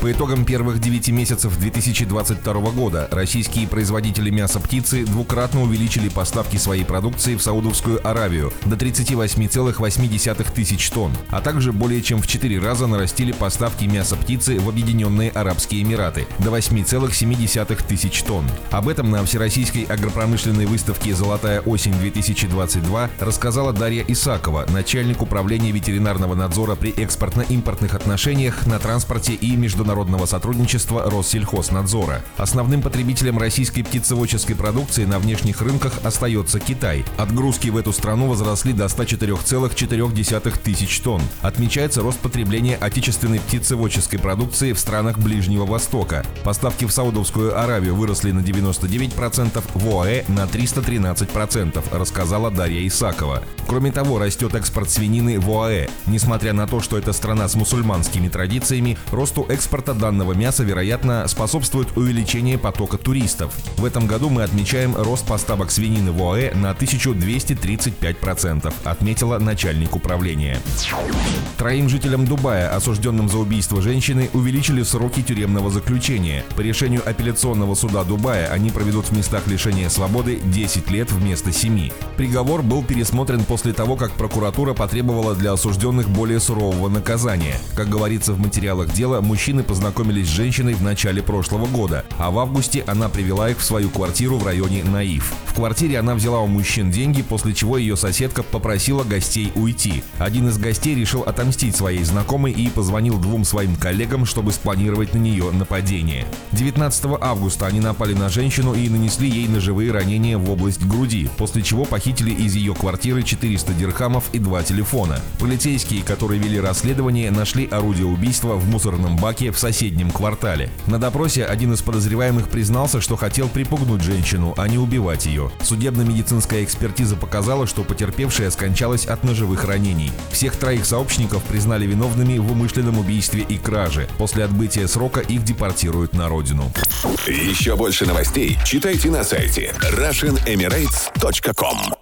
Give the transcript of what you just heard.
По итогам первых 9 месяцев 2022 года российские производители мяса птицы двукратно увеличили поставки своей продукции в Саудовскую Аравию до 38,8 тысяч тонн, а также более чем в 4 раза нарастили поставки мяса птицы в Объединенные Арабские Эмираты до 8,7 тысяч тонн. Об этом на Всероссийской агропромышленной выставке «Золотая осень-2022» рассказала Дарья Исакова, начальник управления ветеринарного надзора при экспортно-импортных отношениях на транспорте и международном международного сотрудничества Россельхознадзора. Основным потребителем российской птицеводческой продукции на внешних рынках остается Китай. Отгрузки в эту страну возросли до 104,4 тысяч тонн. Отмечается рост потребления отечественной птицеводческой продукции в странах Ближнего Востока. Поставки в Саудовскую Аравию выросли на 99%, в ОАЭ на 313%, рассказала Дарья Исакова. Кроме того, растет экспорт свинины в ОАЭ. Несмотря на то, что это страна с мусульманскими традициями, росту экспорта экспорта данного мяса, вероятно, способствует увеличению потока туристов. В этом году мы отмечаем рост поставок свинины в ОАЭ на 1235%, отметила начальник управления. Троим жителям Дубая, осужденным за убийство женщины, увеличили сроки тюремного заключения. По решению апелляционного суда Дубая они проведут в местах лишения свободы 10 лет вместо 7. Приговор был пересмотрен после того, как прокуратура потребовала для осужденных более сурового наказания. Как говорится в материалах дела, мужчины познакомились с женщиной в начале прошлого года, а в августе она привела их в свою квартиру в районе Наив. В квартире она взяла у мужчин деньги, после чего ее соседка попросила гостей уйти. Один из гостей решил отомстить своей знакомой и позвонил двум своим коллегам, чтобы спланировать на нее нападение. 19 августа они напали на женщину и нанесли ей ножевые ранения в область груди, после чего похитили из ее квартиры 400 дирхамов и два телефона. Полицейские, которые вели расследование, нашли орудие убийства в мусорном баке в соседнем квартале. На допросе один из подозреваемых признался, что хотел припугнуть женщину, а не убивать ее. Судебно-медицинская экспертиза показала, что потерпевшая скончалась от ножевых ранений. Всех троих сообщников признали виновными в умышленном убийстве и краже. После отбытия срока их депортируют на родину. Еще больше новостей читайте на сайте RussianEmirates.com